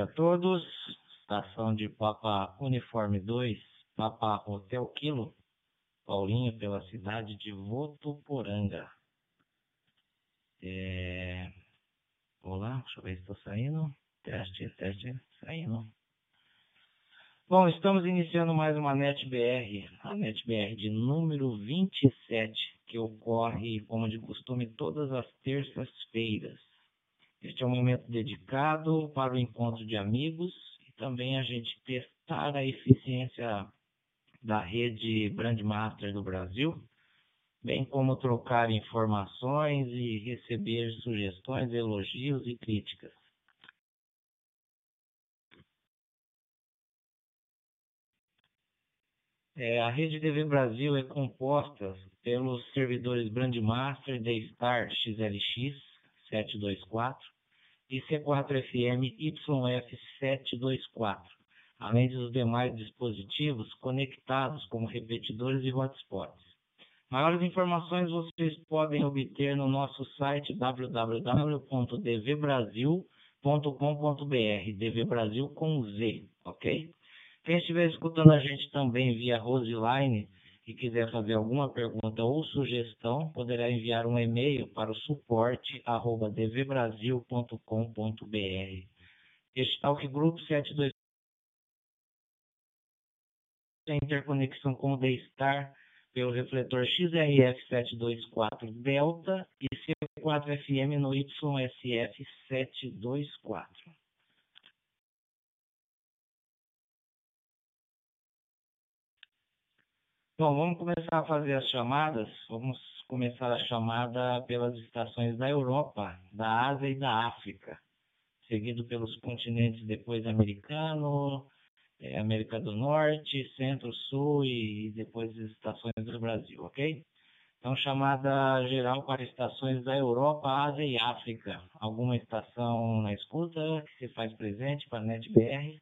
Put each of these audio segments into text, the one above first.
a todos. Estação de Papa Uniforme 2, Papa Hotel Kilo, Paulinho, pela cidade de Votuporanga. É... Olá, deixa eu ver se estou saindo. Teste, teste, saindo. Bom, estamos iniciando mais uma NetBR, a NetBR de número 27, que ocorre, como de costume, todas as terças-feiras. Este é um momento dedicado para o encontro de amigos e também a gente testar a eficiência da rede Brandmaster do Brasil, bem como trocar informações e receber sugestões, elogios e críticas. É, a rede TV Brasil é composta pelos servidores Brandmaster Daystar XLX 724 e C4FM YF724, além dos demais dispositivos conectados como repetidores e hotspots. Maiores informações vocês podem obter no nosso site www.dvbrasil.com.br, DV Brasil com Z, ok? Quem estiver escutando a gente também via Roseline e quiser fazer alguma pergunta ou sugestão, poderá enviar um e-mail para o suporte arroba dvbrasil.com.br. Este Talk Group 72 tem interconexão com o D-Star pelo refletor XRF724 Delta e C4FM no YSF724. Bom, vamos começar a fazer as chamadas. Vamos começar a chamada pelas estações da Europa, da Ásia e da África, seguido pelos continentes depois americano, é, América do Norte, Centro, Sul e depois as estações do Brasil, ok? Então, chamada geral para estações da Europa, Ásia e África. Alguma estação na escuta que se faz presente para a NetBR?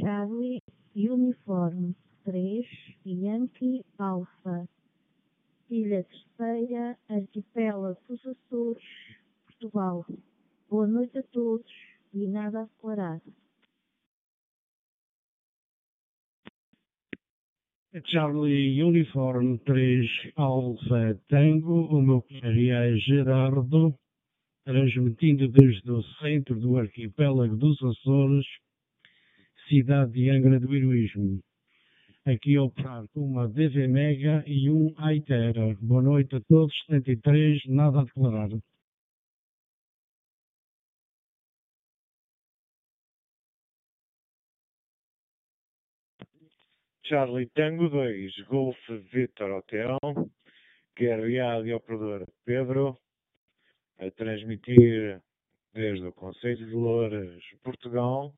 Charlie Uniforme 3 Yankee Alpha. Ilha Terceira Arquipélago dos Açores Portugal. Boa noite a todos e nada a declarar. Charlie Uniforme 3 Alpha Tango, o meu é Gerardo, transmitindo desde o centro do arquipélago dos Açores, cidade de Angra do Heroísmo. Aqui operar com uma DV Mega e um Aitera. Boa noite a todos, 73, nada a declarar. Charlie Tango 2, Golf Victor Hotel, QRA de operador Pedro, a transmitir desde o Conselho de Louras, Portugal.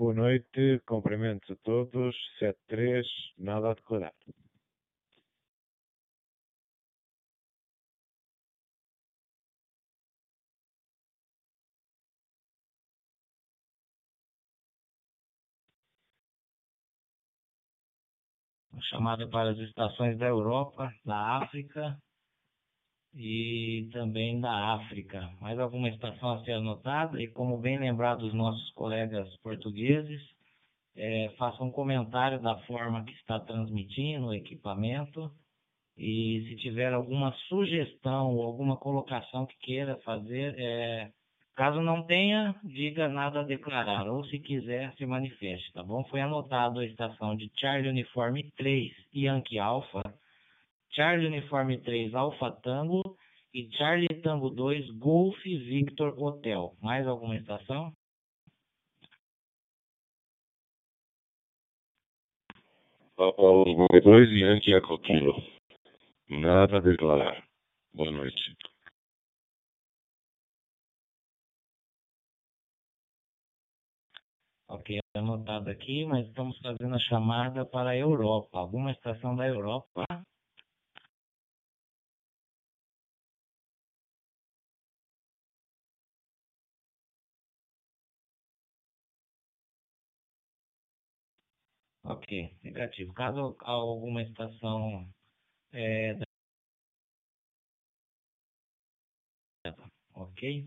Boa noite, cumprimentos a todos, 73, nada a declarar. chamada para as estações da Europa, da África e também da África. Mais alguma estação a ser anotada e como bem lembrado dos nossos colegas portugueses, é, faça um comentário da forma que está transmitindo o equipamento e se tiver alguma sugestão ou alguma colocação que queira fazer, é, Caso não tenha, diga nada a declarar, ou se quiser, se manifeste, tá bom? Foi anotado a estação de Charlie Uniforme 3, Yankee Alpha, Charlie Uniforme 3, Alpha Tango e Charlie Tango 2, Golf Victor Hotel. Mais alguma estação? Papa 2 Yankee Eco Kilo. Nada a declarar. Boa noite. Ok, anotado aqui, mas estamos fazendo a chamada para a Europa. Alguma estação da Europa? Ok, negativo. Caso alguma estação é, ok?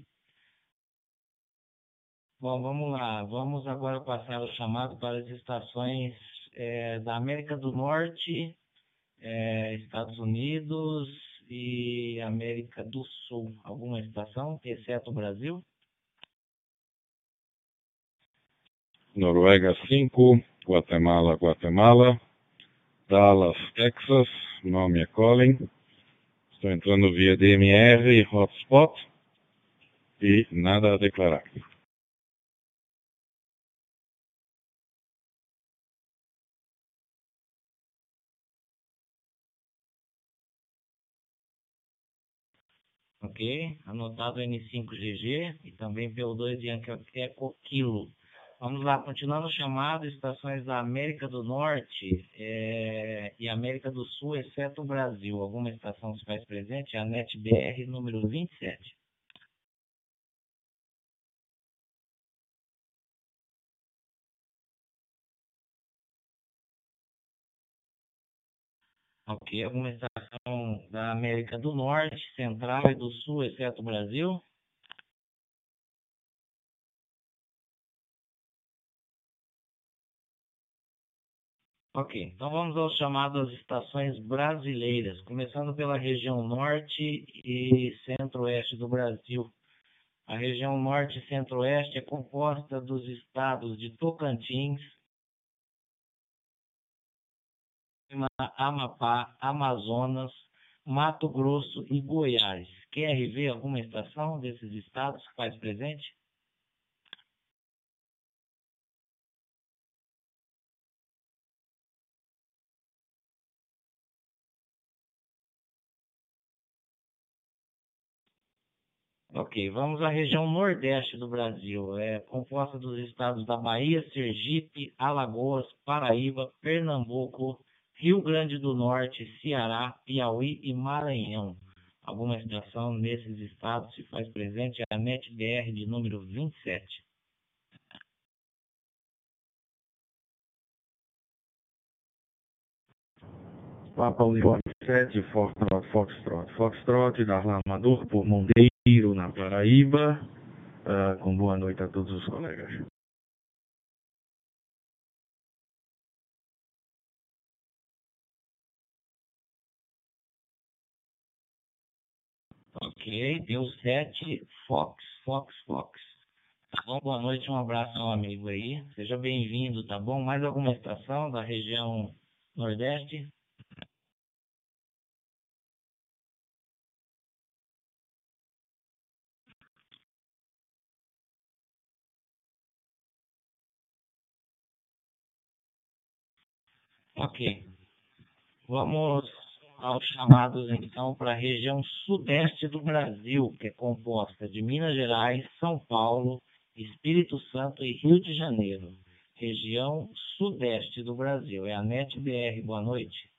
Bom, vamos lá. Vamos agora passar o chamado para as estações é, da América do Norte, é, Estados Unidos e América do Sul. Alguma estação, exceto o Brasil? Noruega 5, Guatemala, Guatemala, Dallas, Texas, nome é Colin. Estou entrando via DMR, hotspot e nada a declarar. ok? Anotado N5GG e também PO2 de Eco Kilo. Vamos lá, continuando chamado, estações da América do Norte é, e América do Sul, exceto o Brasil. Alguma estação se faz presente? A NetBR número 27. Ok, alguma estação da América do Norte, Central e do Sul, exceto o Brasil? Ok, então vamos aos chamadas estações brasileiras, começando pela região norte e centro-oeste do Brasil. A região norte e centro-oeste é composta dos estados de Tocantins, Amapá, Amazonas, Mato Grosso e Goiás. QRV, alguma estação desses estados que faz presente? Ok, vamos à região nordeste do Brasil. É composta dos estados da Bahia, Sergipe, Alagoas, Paraíba, Pernambuco, Rio Grande do Norte, Ceará, Piauí e Maranhão. Alguma estação nesses estados se faz presente a NetBR de número 27. Papa Uniforme 7, Foxtrot, Foxtrot, Foxtrot, Darlan Amador, por Monteiro, na Paraíba. Uh, com boa noite a todos os colegas. Ok, deu 7, Fox, Fox, Fox. Tá bom? Boa noite, um abraço ao amigo aí. Seja bem-vindo, tá bom? Mais alguma estação da região Nordeste? Ok. Vamos aos chamados então para a região sudeste do Brasil, que é composta de Minas Gerais, São Paulo, Espírito Santo e Rio de Janeiro. Região sudeste do Brasil. É a NetBR. Boa noite.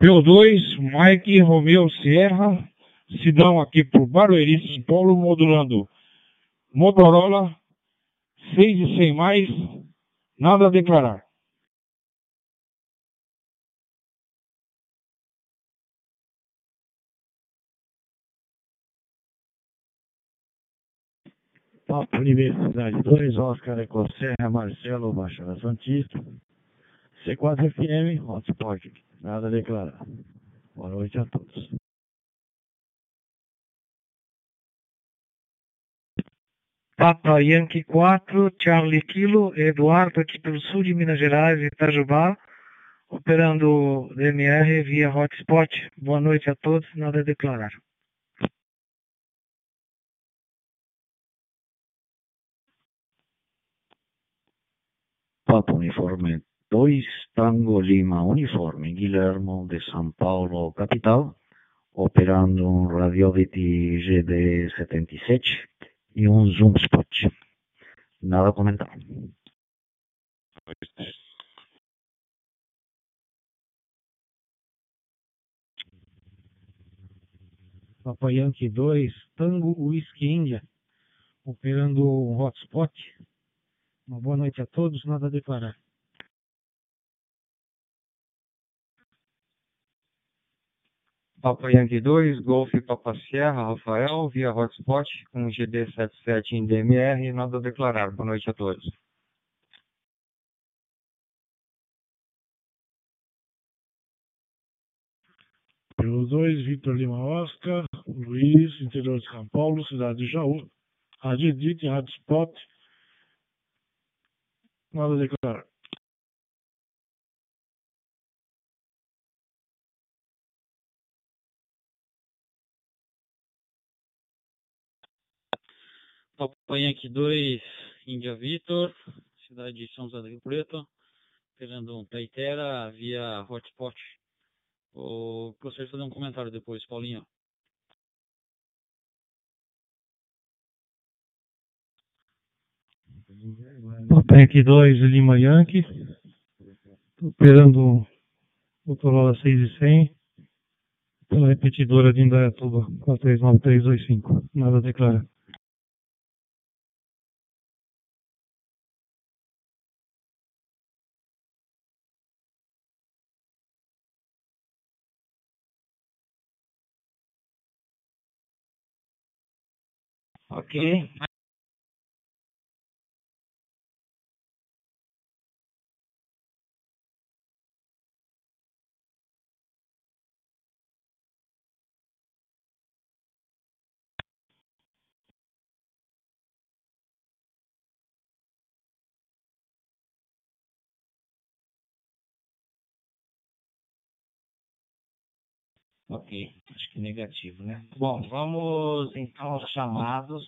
P2, Mike Romeu Sierra, Sidão aqui por Barueri, São Paulo, modulando Motorola, 6 e 100 mais, nada a declarar. Papo Universidade 2, Oscar Ecosserra, Marcelo, Baixada Santista. C4 FM, hotspot, nada a declarar. Boa noite a todos. Papa Yankee 4, Charlie Kilo, Eduardo aqui pelo sul de Minas Gerais, Itajubá, operando DMR via hotspot. Boa noite a todos, nada a declarar. Papa Uniforme 2, Tango Lima Uniforme, Guillermo de São Paulo, capital, operando um Radiovity GD77 e um Zoom Spot. Nada a comentar. Papa Yankee 2, Tango Whisky India, operando um hotspot. Uma boa noite a todos, nada a declarar. Papa Yankee 2, Golf Papa Sierra, Rafael, via hotspot com GD77 em DMR, nada a declarar. Boa noite a todos. Pelo 2, Vitor Lima Oscar, Luiz, interior de São Paulo, cidade de Jaú. Rádio Edith, Hotspot, nada a declarar. Papa Yankee 2, Índia Vitor, cidade de São José do Rio Preto, esperando um Taitera via hotspot. Gostaria de fazer um comentário depois, Paulinho. Papa Yankee 2, Lima Yankee, operando Motorola 6 e 100, pela repetidora de Indaiatuba 439325, nada a declarar. Ok. Acho que negativo, né? Bom, vamos então aos chamados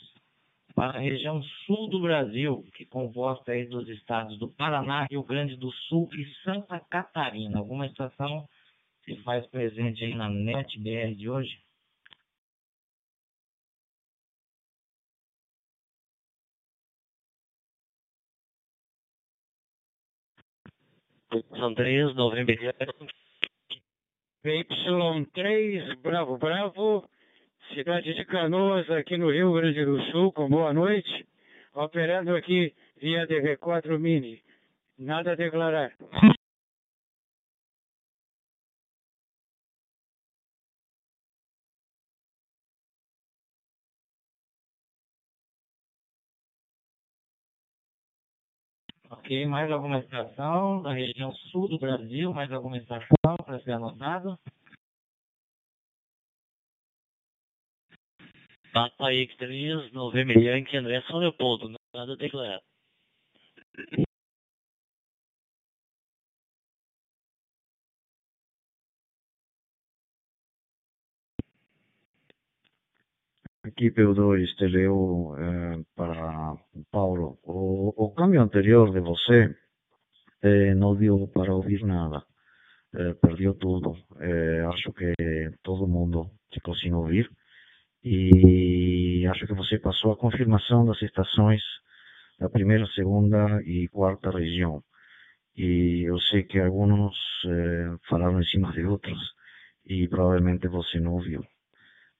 para a região sul do Brasil, que composta aí dos estados do Paraná, Rio Grande do Sul e Santa Catarina. Alguma estação se faz presente aí na NET BR de hoje? São três, novembro. PY3, Bravo Bravo, cidade de Canoas, aqui no Rio Grande do Sul, com boa noite. Operando aqui via DV4 Mini. Nada a declarar. Mais alguma estação da região sul do Brasil? Mais alguma estação para ser anotado? Papa X3, Novembro Yankee, André São Leopoldo, nada a declarar. Aqui P2 Teleu eh, para Paulo. O, o câmbio anterior de você eh, não deu para ouvir nada. Eh, perdeu tudo. Eh, acho que todo mundo ficou sem ouvir. E acho que você passou a confirmação das estações da primeira, segunda e quarta região. E eu sei que alguns eh, falaram em cima de outros e provavelmente você não ouviu.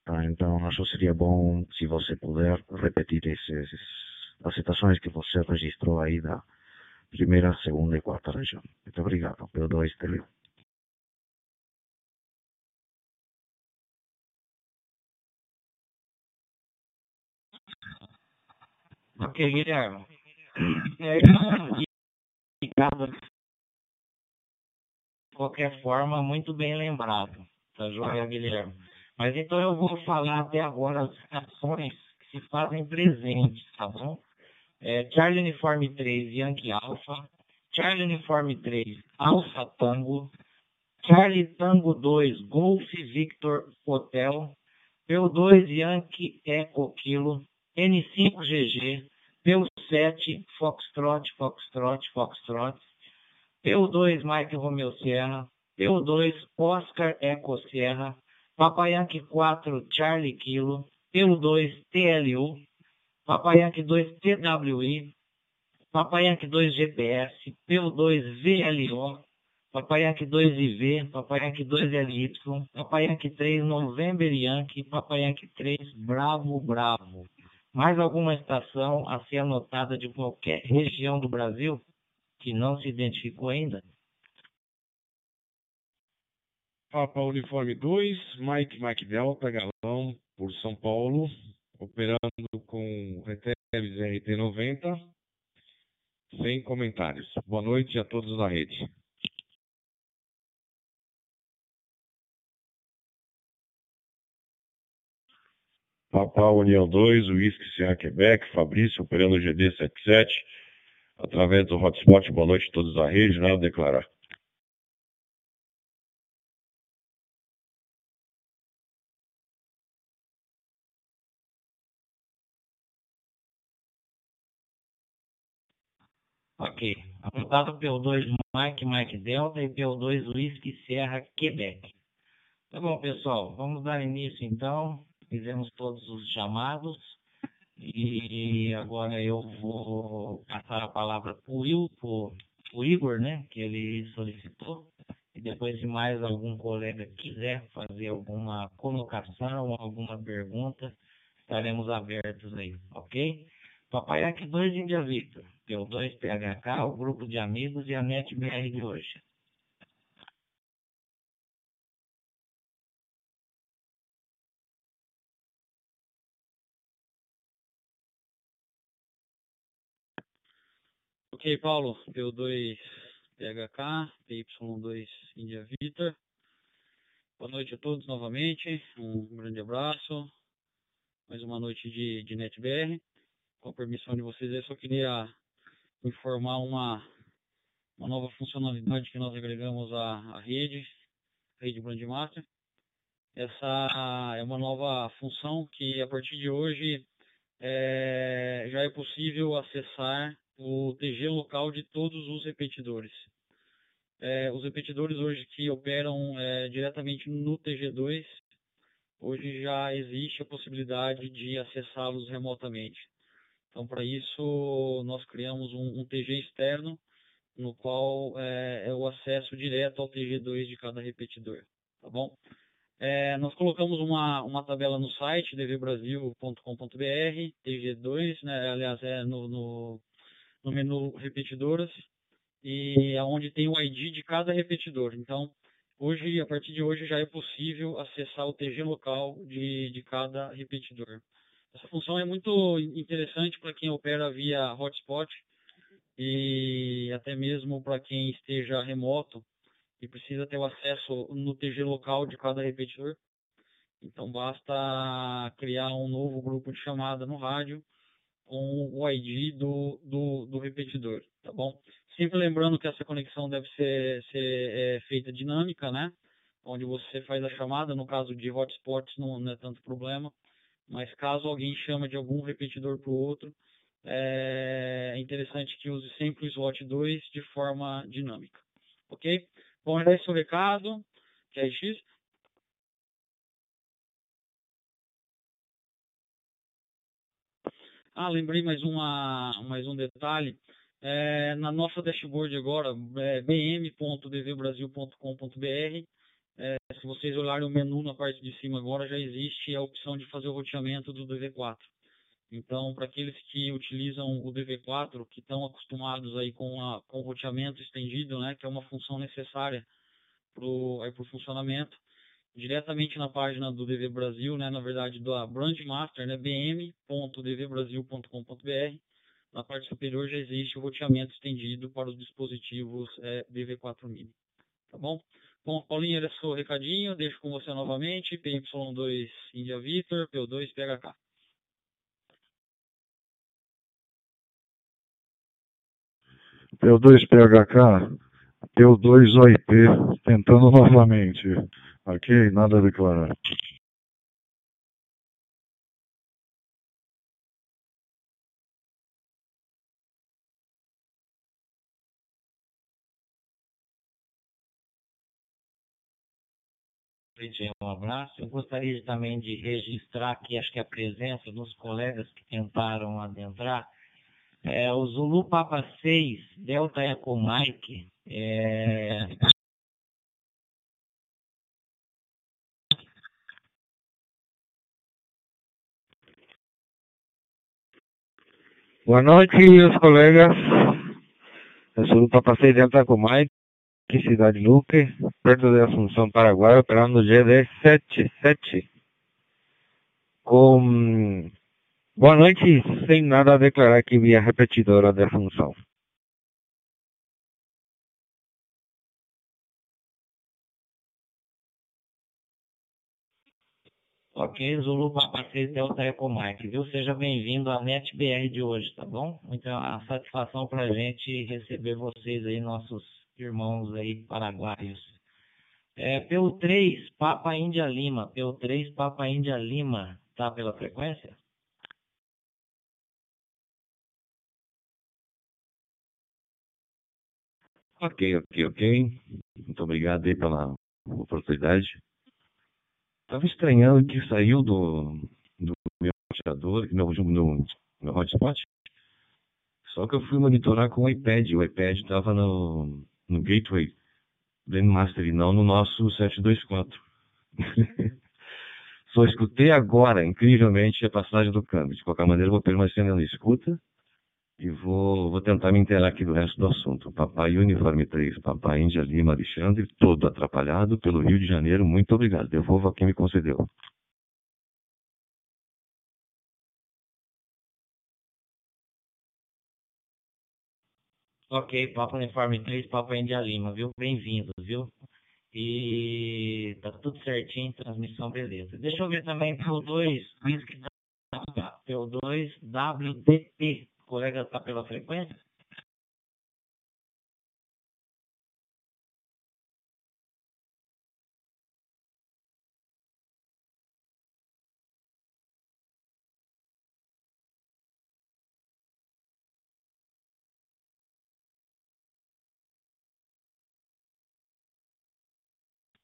Tá? Então, acho que seria bom se você puder repetir esses, as citações que você registrou aí da primeira, segunda e quarta região. Muito obrigado. Pelo 2 Teleo. Ok, Guilherme. É, de qualquer forma, muito bem lembrado. Tá joia, Guilherme? Mas então eu vou falar até agora as estações que se fazem presentes, tá bom? É, Charlie Uniforme 3, Yankee Alpha. Charlie Uniforme 3, Alpha Tango. Charlie Tango 2, Golf Victor Hotel. P2 Yankee Eco Kilo. N5GG. P7 Foxtrot, Foxtrot, Foxtrot. P2 Mike Romeo Sierra. P2 Oscar Eco Sierra. Papa Yankee 4 Charlie Kilo, pelo 2 TLU, Papa Yankee 2 TWI, Papa Yankee 2 GPS, pelo 2 VLO, Papa Yankee 2 IV, Papa Yankee 2 LY, Papa Yankee 3 November Yankee, Papa Yankee 3 Bravo Bravo. Mais alguma estação a ser anotada de qualquer região do Brasil que não se identificou ainda? Papa Uniforme 2, Mike Mike Delta, Galão, por São Paulo, operando com Reteves RT90, sem comentários. Boa noite a todos da rede. Papa União 2, Whisky Serra Quebec, Fabrício, operando GD77, através do hotspot. Boa noite a todos da rede, nada a declarar. Ok. Anotado PO2 Mike Mike Delta e PO2 Whisky Serra Quebec. Tá bom, pessoal. Vamos dar início então. Fizemos todos os chamados. E agora eu vou passar a palavra para o Igor, né? Que ele solicitou. E depois, se mais algum colega quiser fazer alguma colocação, alguma pergunta, estaremos abertos aí, ok? Papai aqui 2 Índia Victor, P2 PHK, o grupo de amigos e a NetBR de hoje. Ok, Paulo, P2 PHK, PY2 Índia Victor. Boa noite a todos novamente, um grande abraço. Mais uma noite de, de NetBR com a permissão de vocês, eu só queria informar uma, uma nova funcionalidade que nós agregamos à, à rede, rede Brandmaster. Essa é uma nova função que a partir de hoje é, já é possível acessar o TG local de todos os repetidores. É, os repetidores hoje que operam é, diretamente no TG2, hoje já existe a possibilidade de acessá-los remotamente. Então, para isso, nós criamos um, um, TG externo, no qual é, é, o acesso direto ao TG2 de cada repetidor, tá bom? É, nós colocamos uma, uma tabela no site, dvbrasil.com.br, TG2, né, aliás, é no, no, no menu repetidoras, e é onde tem o ID de cada repetidor. Então, hoje, a partir de hoje, já é possível acessar o TG local de, de cada repetidor. Essa função é muito interessante para quem opera via hotspot e até mesmo para quem esteja remoto e precisa ter o acesso no TG local de cada repetidor. Então basta criar um novo grupo de chamada no rádio com o ID do, do, do repetidor, tá bom? Sempre lembrando que essa conexão deve ser, ser é, feita dinâmica, né? Onde você faz a chamada, no caso de hotspots não, não é tanto problema mas caso alguém chame de algum repetidor para o outro, é interessante que use sempre o slot 2 de forma dinâmica. Ok? Bom, esse é o recado, que é X. Ah, lembrei mais, uma, mais um detalhe. É, na nossa dashboard agora, é bm.dvbrasil.com.br, é, se vocês olharem o menu na parte de cima agora, já existe a opção de fazer o roteamento do DV4. Então, para aqueles que utilizam o DV4, que estão acostumados aí com, a, com o roteamento estendido, né, que é uma função necessária para o funcionamento, diretamente na página do DV Brasil, né, na verdade do Brand Master, né, bm.dvbrasil.com.br, na parte superior já existe o roteamento estendido para os dispositivos é, DV4 Mini. Tá bom? Bom, Paulinho, era seu recadinho, deixo com você novamente, PY2 India Victor, P2 PHK. P2 PHK, P2 OIP, tentando novamente. Ok, nada a declarar. Um abraço. Eu gostaria também de registrar aqui, acho que a presença dos colegas que tentaram adentrar. É, o Zulu Papa 6, Delta Eco Mike, é... Boa noite, meus colegas. Eu sou o Papa 6 Delta Eco Mike, cidade Luque, perto de Assunção, Paraguai, operando GD77. Com... Boa noite, sem nada a declarar aqui via repetidora de Assunção. Ok, Zulu Papacete Delta Eco Mike, viu? Seja bem-vindo à NetBR de hoje, tá bom? Então, a satisfação para a gente receber vocês aí, nossos irmãos aí paraguaios. É, PU3, Papa Índia Lima, PU3, Papa Índia Lima, tá pela frequência? Ok, ok, ok. Muito obrigado aí pela oportunidade. Estava estranhando que saiu do, do meu roteador, meu, no, meu hotspot. Só que eu fui monitorar com o iPad. O iPad estava no, no Gateway Master e não no nosso 724. Só escutei agora, incrivelmente, a passagem do câmbio. De qualquer maneira, vou permanecer na escuta e vou, vou tentar me inteirar aqui do resto do assunto. Papai Uniforme 3, Papai Índia Lima Alexandre, todo atrapalhado pelo Rio de Janeiro, muito obrigado. Devolvo a quem me concedeu. Ok, Papa Uniforme 3, Papa Índia Lima, viu? Bem-vindo, viu? E tá tudo certinho, transmissão beleza. Deixa eu ver também pelo 2, pelo 2 WDP, colega está pela frequência?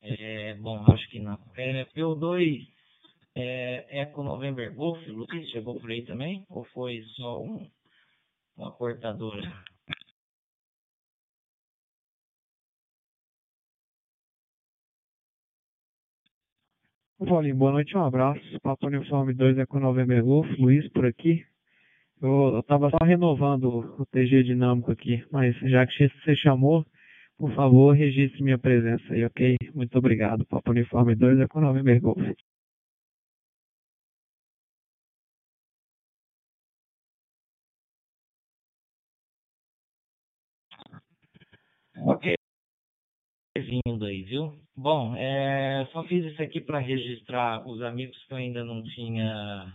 É, bom, acho que não. É, P2 é, Eco November Golf, Luiz, chegou por aí também? Ou foi só um? uma cortadora. Valim, boa noite, um abraço. Papo Uniforme 2 é com November Golf, Luiz por aqui. Eu, estava só renovando o TG dinâmico aqui, mas já que você chamou, por favor, registre minha presença aí, ok? Muito obrigado. Papo Uniforme 2 é com November Golf. Ok. Vindo aí, viu? Bom, é, só fiz isso aqui para registrar os amigos que eu ainda não tinha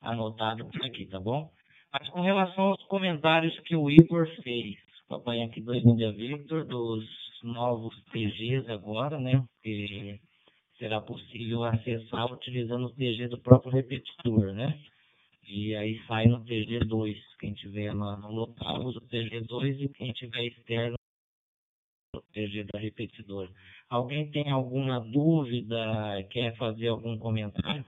anotado aqui, tá bom? Mas com relação aos comentários que o Igor fez, papai aqui do Índia Victor, dos novos TGs agora, né? Que será possível acessar utilizando o TG do próprio repetidor, né? E aí sai no TG2. Quem tiver no, no local usa o TG2 e quem tiver externo proteger da repetidora. Alguém tem alguma dúvida, quer fazer algum comentário?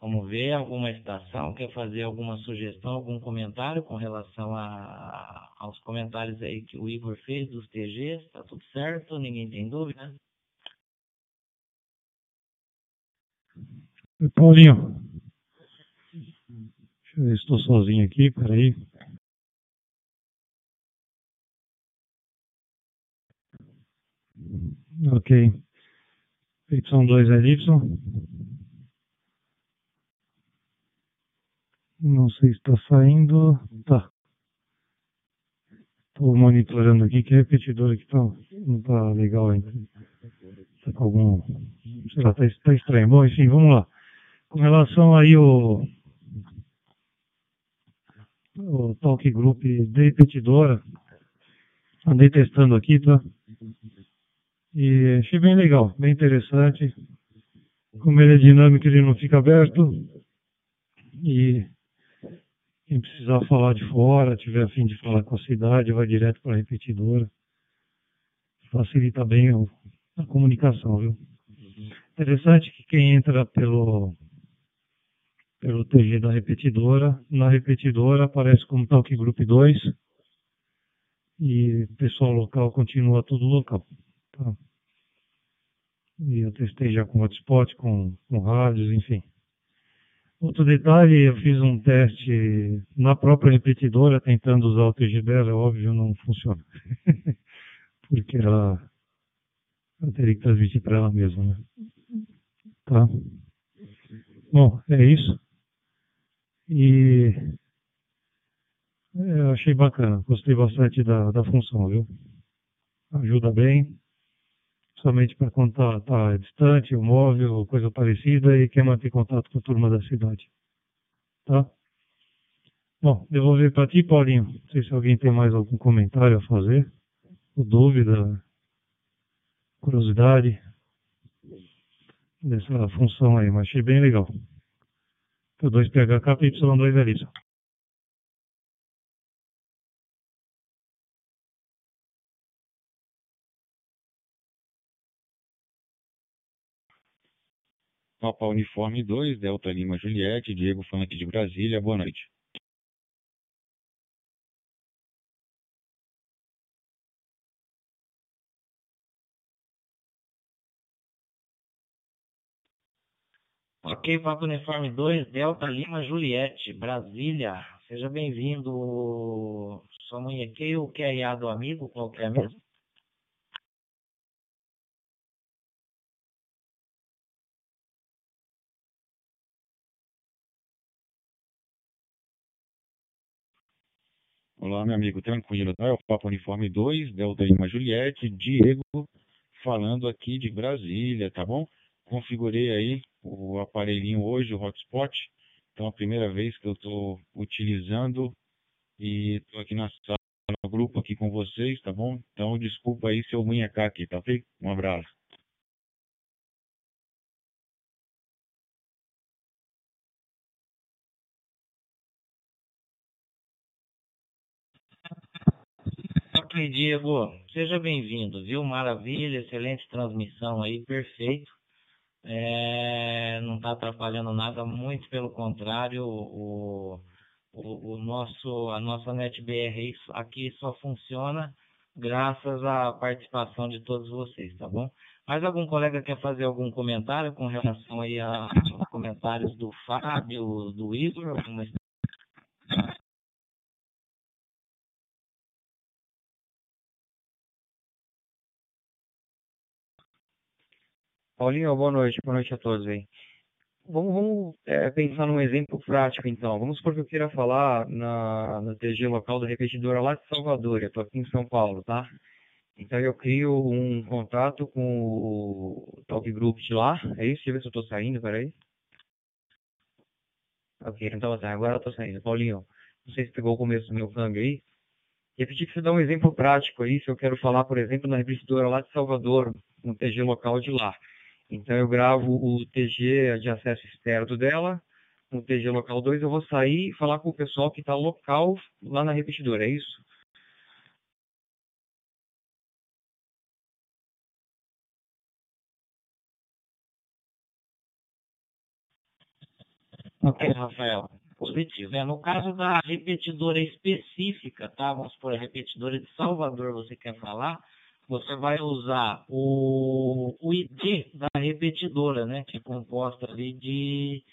Vamos ver, alguma estação quer fazer alguma sugestão, algum comentário com relação a, aos comentários aí que o Igor fez dos TGs? Está tudo certo? Ninguém tem dúvida? Paulinho. Deixa eu ver, estou sozinho aqui, peraí. Ok. Y2 é Y. Não sei se está saindo. Tá. Estou monitorando aqui que repetidor aqui tá, não está legal ainda. Está com algum. Sei lá, está tá estranho. Bom, enfim, vamos lá. Com relação aí o, o Talk Group de repetidora, andei testando aqui, tá? E achei bem legal, bem interessante. Como ele é dinâmico, ele não fica aberto. E quem precisar falar de fora, tiver a fim de falar com a cidade, vai direto para a repetidora. Facilita bem a comunicação, viu? Interessante que quem entra pelo pelo TG da repetidora. Na repetidora aparece como Talk Group 2 e o pessoal local continua tudo local. Tá? E eu testei já com hotspot, com, com rádios, enfim. Outro detalhe, eu fiz um teste na própria repetidora, tentando usar o TG dela, é óbvio, não funciona. Porque ela, teria que transmitir para ela mesma, né? Tá? Bom, é isso. E é, eu achei bacana, gostei bastante da, da função, viu? Ajuda bem, somente para está tá distante, o móvel, coisa parecida, e quer manter contato com a turma da cidade. Tá? Bom, devolver para ti, Paulinho. Não sei se alguém tem mais algum comentário a fazer, ou dúvida, curiosidade dessa função aí, mas achei bem legal. P2PHK, Y2 Elisa. Papa Uniforme 2, Delta Lima Juliette, Diego Funk de Brasília, boa noite. Ok, Papa Uniforme 2, Delta Lima Juliette, Brasília. Seja bem-vindo. Só munhequei o QRA do amigo, qual que é mesmo? Olá, meu amigo, tranquilo, tá? É o Papa Uniforme 2, Delta Lima Juliette, Diego, falando aqui de Brasília, tá bom? Configurei aí o aparelhinho hoje, o hotspot, então é a primeira vez que eu estou utilizando e estou aqui na sala, no grupo aqui com vocês, tá bom? Então desculpa aí se eu munhecar aqui, tá ok? Um abraço. Ok, Diego, seja bem-vindo, viu? Maravilha, excelente transmissão aí, perfeito. É, não está atrapalhando nada, muito pelo contrário, o, o, o, nosso, a nossa NetBR aqui só funciona graças à participação de todos vocês, tá bom? Mais algum colega quer fazer algum comentário com relação aí a, aos comentários do Fábio, do Igor? Alguma Paulinho, boa noite, boa noite a todos aí. Vamos, vamos é, pensar num exemplo prático então. Vamos supor que eu queira falar na, na TG local da repetidora lá de Salvador, eu estou aqui em São Paulo, tá? Então eu crio um contato com o Talk Group de lá, é isso? Deixa eu ver se eu estou saindo, peraí. Ok, não estava saindo, agora eu estou saindo. Paulinho, não sei se pegou o começo do meu câmbio aí. E eu pedi que você dê um exemplo prático aí, se eu quero falar, por exemplo, na repetidora lá de Salvador, no TG local de lá. Então eu gravo o TG de acesso externo dela, no TG local 2 eu vou sair e falar com o pessoal que está local lá na repetidora, é isso? Ok, Rafael. Positivo. É, no caso da repetidora específica, tá? Vamos supor, a repetidora de Salvador, você quer falar, você vai usar o, o ID da repetidora, né? Que é composta ali de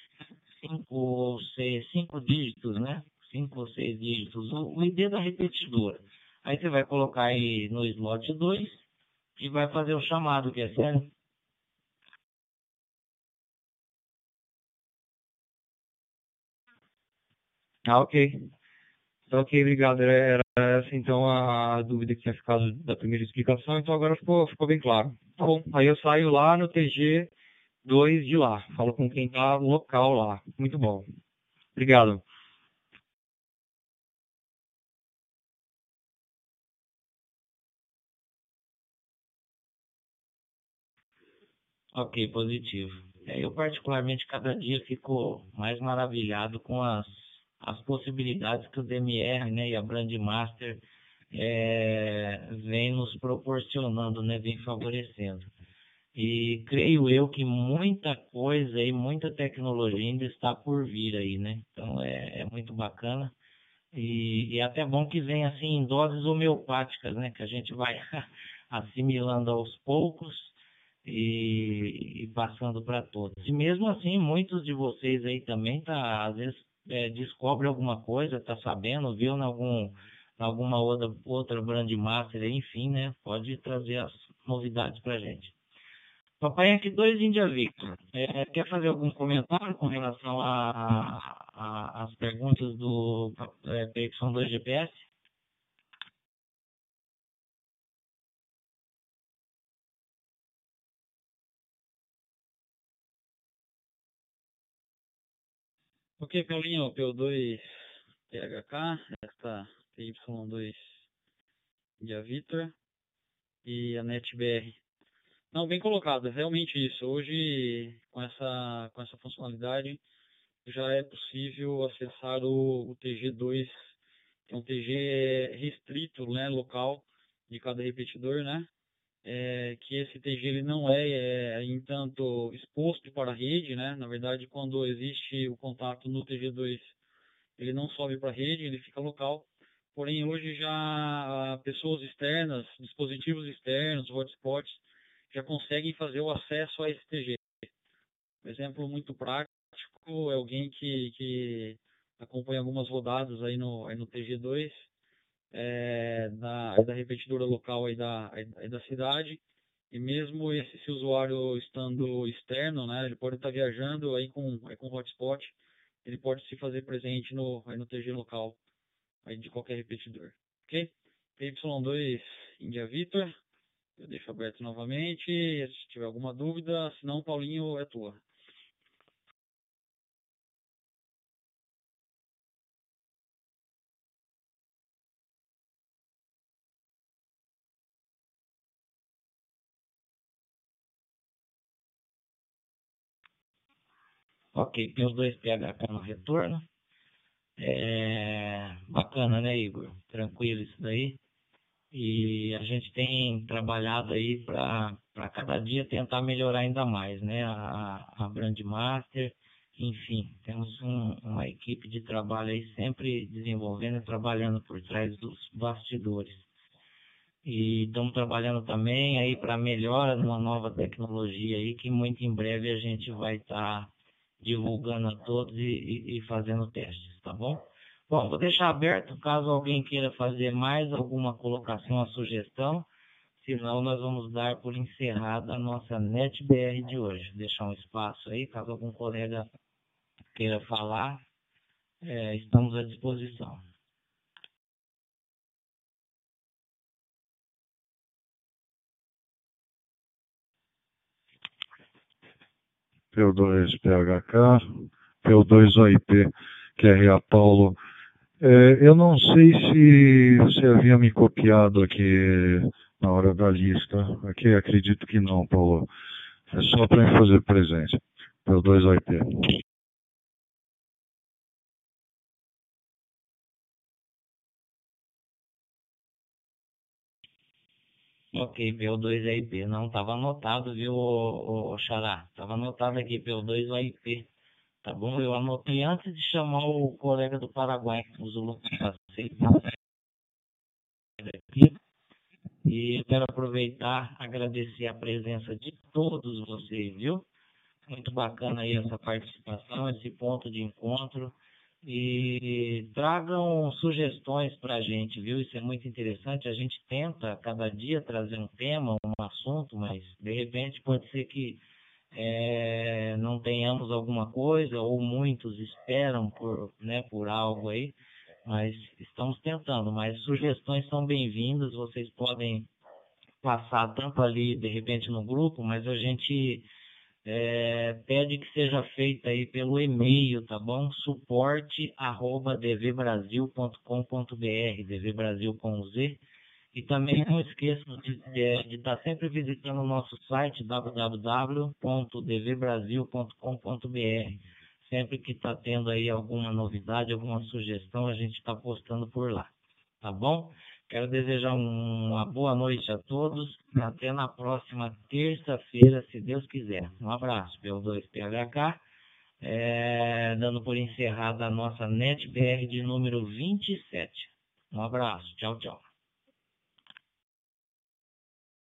cinco, seis, cinco dígitos, né? Cinco ou seis dígitos. O, o ID da repetidora. Aí você vai colocar aí no slot 2 e vai fazer o chamado, que é sério. Ah, ok. Ok, obrigado. Era essa então a dúvida que tinha ficado da primeira explicação, então agora ficou, ficou bem claro. Tá bom, aí eu saio lá no TG 2 de lá, falo com quem tá local lá. Muito bom. Obrigado. Ok, positivo. É, eu particularmente cada dia fico mais maravilhado com as as possibilidades que o DMR né, e a Brandmaster é, vem nos proporcionando, né, vem favorecendo. E creio eu que muita coisa e muita tecnologia ainda está por vir aí, né? Então é, é muito bacana. E, e até bom que venha assim em doses homeopáticas, né? Que a gente vai assimilando aos poucos e, e passando para todos. E mesmo assim, muitos de vocês aí também tá, às vezes é, descobre alguma coisa, tá sabendo, viu em algum alguma outra outra brand master, enfim, né? Pode trazer as novidades para gente. Papai aqui dois India Victor. É, quer fazer algum comentário com relação às perguntas do é, PY2 GPS? Ok, Paulinho, PO2 THK, esta PY2 India Victor e a NetBR não, bem colocado, é realmente isso. Hoje, com essa, com essa funcionalidade, já é possível acessar o, o TG2, que é um TG restrito, né, local, de cada repetidor, né? É, que esse TG ele não é, é, entanto, exposto para a rede, né? Na verdade, quando existe o contato no TG2, ele não sobe para a rede, ele fica local. Porém, hoje já pessoas externas, dispositivos externos, hotspots, já conseguem fazer o acesso a STG. Um exemplo muito prático é alguém que, que acompanha algumas rodadas aí no, aí no TG2, é, da, da repetidora local aí da, aí da cidade, e mesmo esse, esse, usuário estando externo, né, ele pode estar viajando aí com, aí com hotspot, ele pode se fazer presente no, aí no TG local aí de qualquer repetidor. Ok? PY2 India Victor, eu deixo aberto novamente. Se tiver alguma dúvida, se não, Paulinho, é tua. Ok, tem os dois PHK no retorno. É bacana, né, Igor? Tranquilo isso daí. E a gente tem trabalhado aí para cada dia tentar melhorar ainda mais, né? A, a Brand Master, enfim, temos um, uma equipe de trabalho aí sempre desenvolvendo e trabalhando por trás dos bastidores. E estamos trabalhando também aí para melhora de uma nova tecnologia aí que muito em breve a gente vai estar tá divulgando a todos e, e, e fazendo testes, tá bom? Bom, vou deixar aberto caso alguém queira fazer mais alguma colocação ou sugestão. Senão, nós vamos dar por encerrada a nossa NetBR de hoje. Deixar um espaço aí, caso algum colega queira falar, é, estamos à disposição. PO2PHK, PO2OIP, que é Paulo. É, eu não sei se você havia me copiado aqui na hora da lista. Aqui acredito que não, Paulo. É só para me fazer presente. PO2OIP. Ok, PO2 AIP. Não, estava anotado, viu, ô, Xará? Estava anotado aqui, PO2 AIP. Tá bom? Eu anotei antes de chamar o colega do Paraguai, o Zulu. E eu quero aproveitar, agradecer a presença de todos vocês, viu? Muito bacana aí essa participação, esse ponto de encontro. E tragam sugestões para a gente, viu? Isso é muito interessante. A gente tenta cada dia trazer um tema, um assunto, mas de repente pode ser que é, não tenhamos alguma coisa, ou muitos esperam por, né, por algo aí, mas estamos tentando, mas sugestões são bem-vindas, vocês podem passar tanto ali, de repente, no grupo, mas a gente é, pede que seja feita aí pelo e-mail, tá bom? suporte arroba dvbrasil.com.br, dvbrasil com Z, e também não esqueçam de, estar sempre visitando o nosso site www.dvbrasil.com.br. Sempre que está tendo aí alguma novidade, alguma sugestão, a gente está postando por lá. Tá bom? Quero desejar uma boa noite a todos. Até na próxima terça-feira, se Deus quiser. Um abraço, pelo 2PHK. É, dando por encerrada a nossa NetBR de número 27. Um abraço. Tchau, tchau.